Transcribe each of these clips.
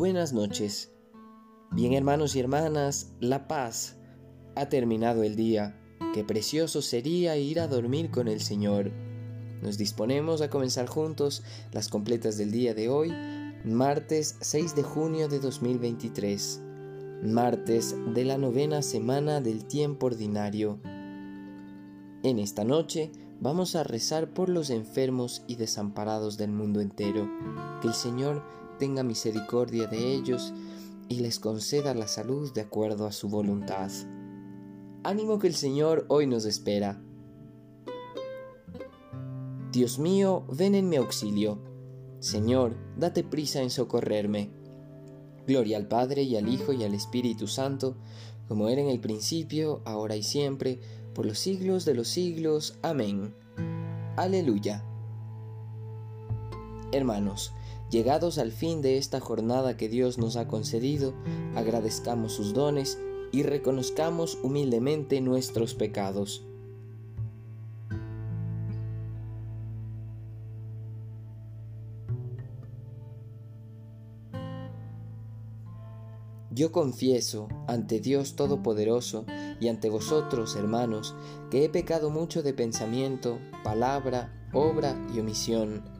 buenas noches. Bien hermanos y hermanas, la paz. Ha terminado el día. Qué precioso sería ir a dormir con el Señor. Nos disponemos a comenzar juntos las completas del día de hoy, martes 6 de junio de 2023, martes de la novena semana del tiempo ordinario. En esta noche vamos a rezar por los enfermos y desamparados del mundo entero. Que el Señor tenga misericordia de ellos y les conceda la salud de acuerdo a su voluntad. Ánimo que el Señor hoy nos espera. Dios mío, ven en mi auxilio. Señor, date prisa en socorrerme. Gloria al Padre y al Hijo y al Espíritu Santo, como era en el principio, ahora y siempre, por los siglos de los siglos. Amén. Aleluya. Hermanos, Llegados al fin de esta jornada que Dios nos ha concedido, agradezcamos sus dones y reconozcamos humildemente nuestros pecados. Yo confieso ante Dios Todopoderoso y ante vosotros, hermanos, que he pecado mucho de pensamiento, palabra, obra y omisión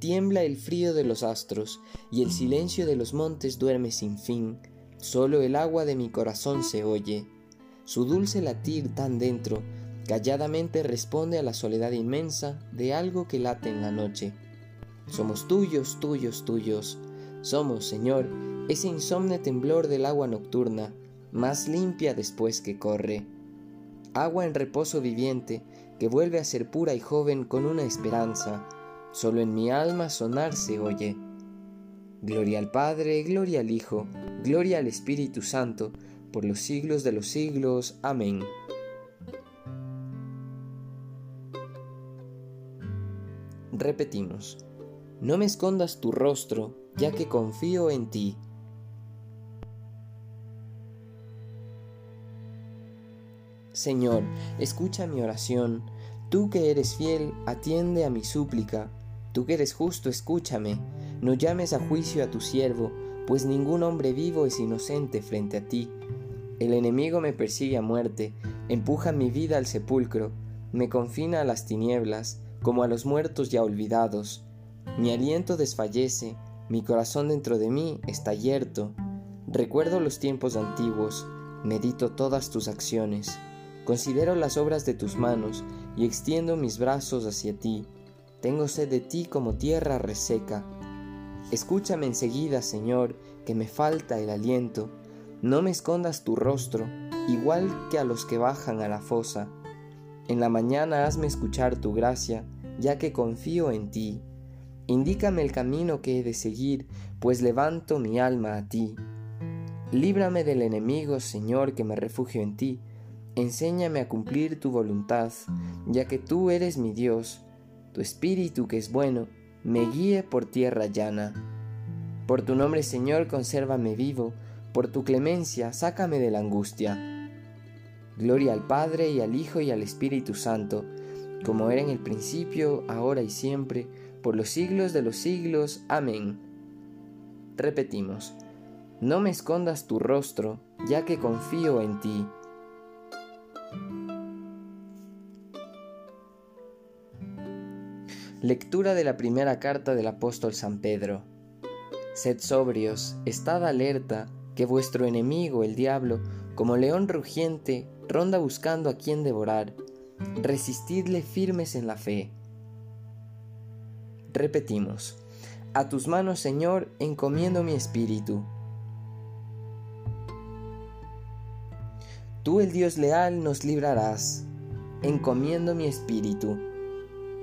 Tiembla el frío de los astros, y el silencio de los montes duerme sin fin, solo el agua de mi corazón se oye. Su dulce latir tan dentro, calladamente responde a la soledad inmensa de algo que late en la noche. Somos tuyos, tuyos, tuyos. Somos, Señor, ese insomne temblor del agua nocturna, más limpia después que corre. Agua en reposo viviente, que vuelve a ser pura y joven con una esperanza, solo en mi alma sonar se oye. Gloria al Padre, gloria al Hijo, gloria al Espíritu Santo, por los siglos de los siglos. Amén. Repetimos, no me escondas tu rostro, ya que confío en ti. Señor, escucha mi oración, tú que eres fiel, atiende a mi súplica Tú que eres justo, escúchame, no llames a juicio a tu siervo, pues ningún hombre vivo es inocente frente a ti. El enemigo me persigue a muerte, empuja mi vida al sepulcro, me confina a las tinieblas, como a los muertos ya olvidados. Mi aliento desfallece, mi corazón dentro de mí está yerto. Recuerdo los tiempos antiguos, medito todas tus acciones, considero las obras de tus manos y extiendo mis brazos hacia ti. Tengo sed de ti como tierra reseca. Escúchame enseguida, Señor, que me falta el aliento. No me escondas tu rostro, igual que a los que bajan a la fosa. En la mañana hazme escuchar tu gracia, ya que confío en ti. Indícame el camino que he de seguir, pues levanto mi alma a ti. Líbrame del enemigo, Señor, que me refugio en ti. Enséñame a cumplir tu voluntad, ya que tú eres mi Dios tu espíritu que es bueno, me guíe por tierra llana. Por tu nombre, Señor, consérvame vivo, por tu clemencia, sácame de la angustia. Gloria al Padre y al Hijo y al Espíritu Santo, como era en el principio, ahora y siempre, por los siglos de los siglos. Amén. Repetimos, no me escondas tu rostro, ya que confío en ti. Lectura de la primera carta del apóstol San Pedro. Sed sobrios, estad alerta, que vuestro enemigo, el diablo, como león rugiente, ronda buscando a quien devorar. Resistidle firmes en la fe. Repetimos, a tus manos, Señor, encomiendo mi espíritu. Tú, el Dios leal, nos librarás. Encomiendo mi espíritu.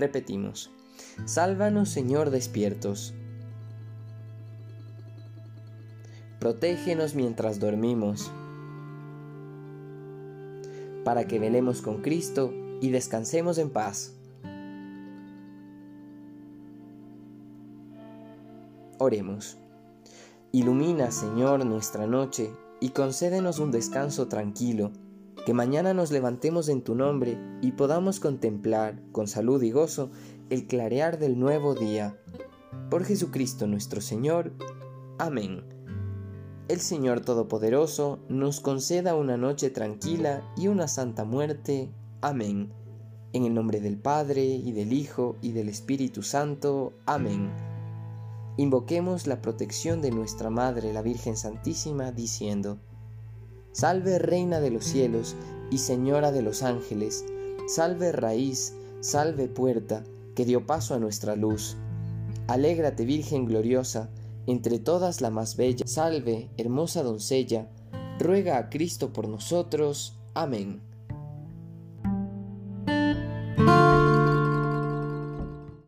Repetimos. Sálvanos, Señor, despiertos. Protégenos mientras dormimos para que velemos con Cristo y descansemos en paz. Oremos. Ilumina, Señor, nuestra noche y concédenos un descanso tranquilo, que mañana nos levantemos en tu nombre y podamos contemplar, con salud y gozo, el clarear del nuevo día. Por Jesucristo nuestro Señor. Amén el Señor Todopoderoso nos conceda una noche tranquila y una santa muerte. Amén. En el nombre del Padre, y del Hijo, y del Espíritu Santo. Amén. Invoquemos la protección de nuestra Madre, la Virgen Santísima, diciendo, Salve Reina de los cielos y Señora de los ángeles, salve raíz, salve puerta, que dio paso a nuestra luz. Alégrate Virgen gloriosa, entre todas la más bella. Salve, hermosa doncella, ruega a Cristo por nosotros. Amén.